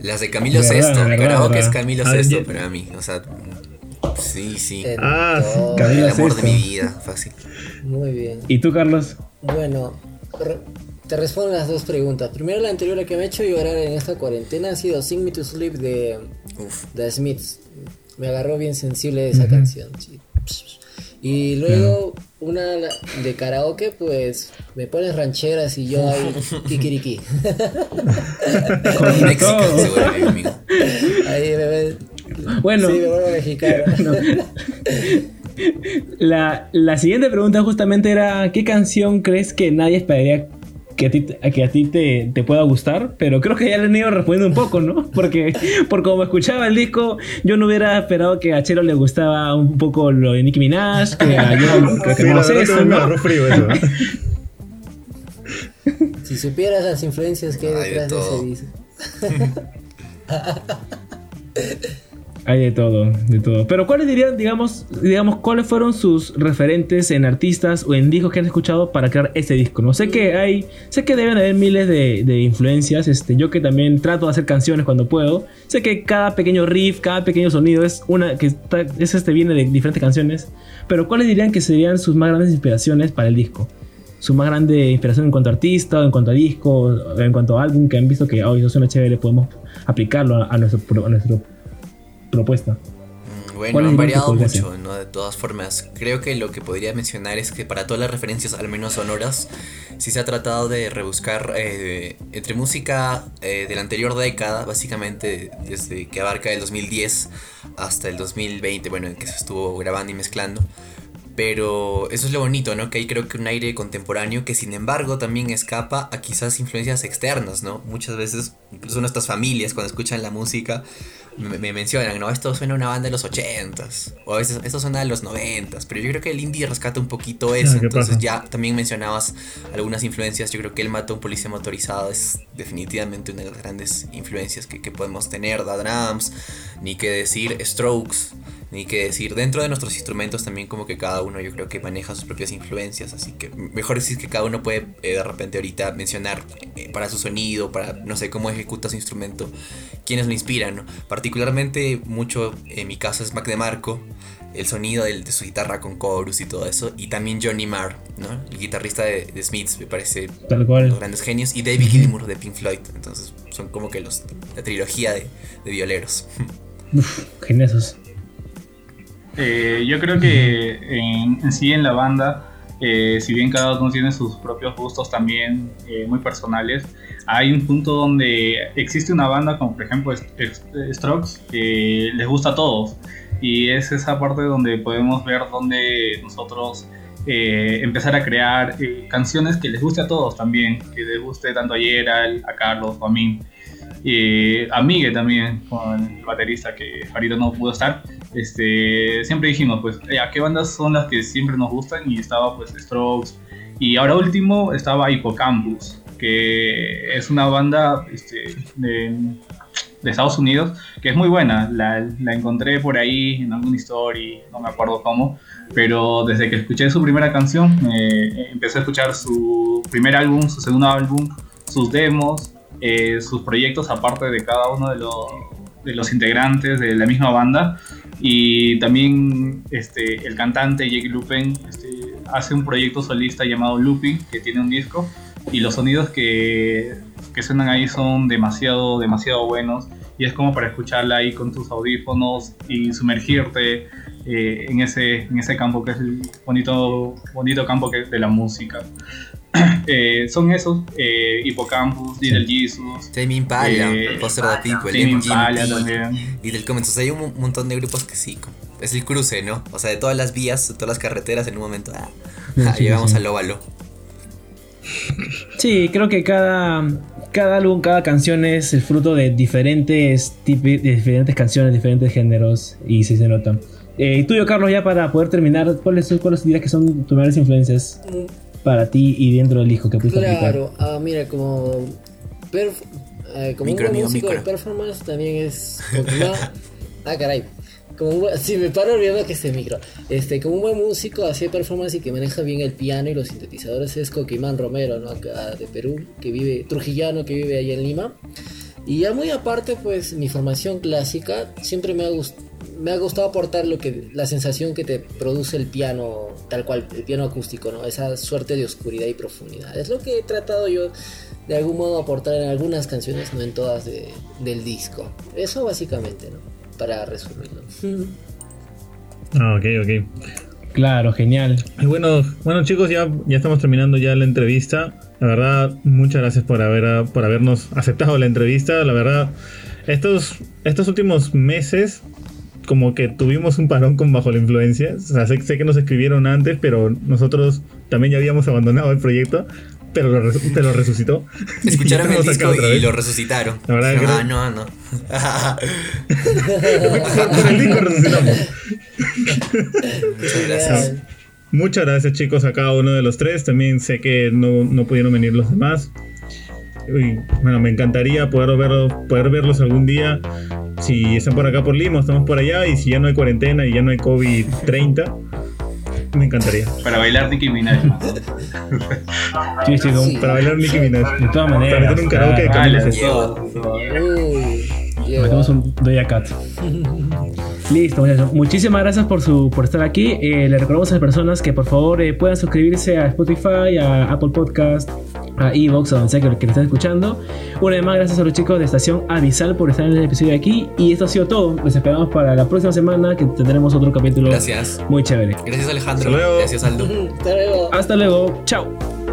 Las de Camilo Sesto, verdad, karaoke es. Camilo Sesto ya. para mí, o sea, sí, sí, en Ah, sí, todo. Camilo el amor de mi vida, fácil. Muy bien. ¿Y tú, Carlos? Bueno, te respondo las dos preguntas. Primero, la anterior la que me ha hecho llorar en esta cuarentena ha sido Sing Me to Sleep de Uf, The Smiths. Me agarró bien sensible esa canción. sí. Y luego una de karaoke, pues me pones rancheras y yo ahí <laughs> kikiriki. Con Mexican seguro mi amigo. ahí me ves. <laughs> Bueno. Sí, me vuelvo mexicano. <laughs> La, la siguiente pregunta justamente era, ¿qué canción crees que nadie esperaría que a ti, que a ti te, te pueda gustar? Pero creo que ya le han ido respondiendo un poco, ¿no? Porque <laughs> por como escuchaba el disco, yo no hubiera esperado que a Chelo le gustaba un poco lo de Nicki Minaj, que a yo que Sí, ¿no? frío eso. ¿eh? Si supieras las influencias que hay de detrás de, todo. ese disco. Hay de todo, de todo. Pero ¿cuáles dirían, digamos, digamos, cuáles fueron sus referentes en artistas o en discos que han escuchado para crear este disco? No sé que hay, sé que deben haber miles de, de influencias. Este, yo que también trato de hacer canciones cuando puedo, sé que cada pequeño riff, cada pequeño sonido es una que está, es este viene de diferentes canciones. Pero ¿cuáles dirían que serían sus más grandes inspiraciones para el disco? Su más grande inspiración en cuanto a artista, en cuanto a disco, en cuanto a álbum que han visto que hoy eso suena chévere, podemos aplicarlo a, a nuestro, a nuestro propuesta. Mm, Bueno, ¿Cuál han variado mucho, ¿no? De todas formas, creo que lo que podría mencionar es que para todas las referencias, al menos sonoras, sí se ha tratado de rebuscar eh, entre música eh, de la anterior década, básicamente desde que abarca el 2010 hasta el 2020, bueno, en que se estuvo grabando y mezclando. Pero eso es lo bonito, ¿no? Que hay creo que un aire contemporáneo que sin embargo también escapa a quizás influencias externas, ¿no? Muchas veces, incluso nuestras familias cuando escuchan la música me, me mencionan, ¿no? Esto suena a una banda de los 80s, o a veces esto suena de los 90s, pero yo creo que el indie rescata un poquito eso, Ah, ¿qué entonces pasa? ya también mencionabas algunas influencias, yo creo que El Mata a un Policía Motorizado es definitivamente una de las grandes influencias que, que podemos tener, Da Drums, ni que decir Strokes, ni que decir dentro de nuestros instrumentos también como que cada uno yo creo que maneja sus propias influencias, así que mejor decir que cada uno puede eh, de repente ahorita mencionar eh, para su sonido, para no sé cómo ejecuta su instrumento, quienes lo inspiran, ¿no? Particularmente mucho en mi caso es Mac DeMarco, el sonido de, su guitarra con chorus y todo eso, y también Johnny Marr, ¿no? El guitarrista de, de Smiths, me parece Tal los cual. grandes genios, y David Gilmour de Pink Floyd, entonces son como que los la trilogía de, de violeros. Uf, geniosos. Eh, yo creo que en, sí en la banda, eh, si bien cada uno tiene sus propios gustos también eh, muy personales, hay un punto donde existe una banda como por ejemplo St- St- Strokes que les gusta a todos y es esa parte donde podemos ver donde nosotros eh, empezar a crear canciones que les guste a todos también, que les guste tanto a Gerald, a Carlos a mí. A Miguel también, con el baterista que ahorita no pudo estar, este, siempre dijimos, pues, eh, ¿a qué bandas son las que siempre nos gustan? Y estaba, pues, Strokes. Y ahora último estaba Hippocampus, que es una banda este, de, de Estados Unidos, que es muy buena. La, la encontré por ahí en alguna story, no me acuerdo cómo, pero desde que escuché su primera canción, eh, empecé a escuchar su primer álbum, su segundo álbum, sus demos, eh, sus proyectos aparte de cada uno de los, de los integrantes de la misma banda Y también este, el cantante Jake Lupin este, hace un proyecto solista llamado Looping, que tiene un disco, y los sonidos que, que suenan ahí son demasiado, demasiado buenos y es como para escucharla ahí con tus audífonos y sumergirte eh, en, ese, en ese campo que es el bonito, bonito campo que de la música. <clears throat> Eh, son esos, eh, Hippocampus, Little Jesus. Tame Impala, eh, Foster the People, Tame Impala también. Y del Comments. O sea, hay un montón de grupos que sí. Es el cruce, ¿no? O sea, de todas las vías, de todas las carreteras, en un momento ah, ah, llegamos al óvalo. Sí, creo que cada, cada álbum, cada canción es el fruto de diferentes, de diferentes canciones, diferentes géneros y sí se nota. Eh, y tuyo, Carlos, ya para poder terminar, ¿cuáles, ¿cuáles dirías que son tus mayores influencias para ti y dentro del disco que pudiste Claro, ah, mira, como, eh, como un músico de performance también es... <laughs> ah, caray como si me paro olvidando que este micro. Este, como un buen músico, hace performance y que maneja bien el piano y los sintetizadores es Coquimán Romero, ¿no? Acá de Perú, que vive, trujillano, que vive ahí en Lima. Y ya muy aparte, pues mi formación clásica siempre me ha, me ha gustado aportar lo que, la sensación que te produce el piano, tal cual, el piano acústico, ¿no? Esa suerte de oscuridad y profundidad. Es lo que he tratado yo de algún modo aportar en algunas canciones, no en todas del disco. Eso básicamente, ¿no? para resumirlo. Ah, ok, ok. Claro, genial. Y bueno, bueno chicos, ya, ya estamos terminando ya la entrevista. La verdad, muchas gracias por, haber, por habernos aceptado la entrevista. La verdad, estos, estos últimos meses como que tuvimos un parón con Bajo la Influencia. O sea, sé, sé, que nos escribieron antes, pero nosotros también ya habíamos abandonado el proyecto pero lo, lo resucitó. <laughs> Escucharon <laughs> el disco y lo resucitaron. La verdad no, que... no, no. <laughs> Con el disco resucitamos. Muchas gracias. Muchas gracias chicos a cada uno de los tres. También sé que no, no pudieron venir los demás. Y, bueno, me encantaría poder, verlos, poder verlos algún día. Si están por acá por Lima, estamos por allá. Y si ya no hay cuarentena y ya no hay COVID-30 me encantaría. Para bailar Nicki Minaj. sí, sí, para bailar Nicki Minaj. De todas maneras. Para meter un karaoke de Camila Metemos un Doja Cat. Listo, muchachos. Muchísimas gracias por, su, por estar aquí. Eh, le recordamos a las personas que por favor eh, puedan suscribirse a Spotify, a Apple Podcast, a Evox, a donde sea que, que estén escuchando. Una vez más, gracias a los chicos de Estación Avisal por estar en el episodio de aquí. Y esto ha sido todo. Les esperamos para la próxima semana que tendremos otro capítulo gracias. muy chévere. Gracias, Alejandro. Gracias, Aldo. <laughs> Hasta luego. Hasta luego. Chao.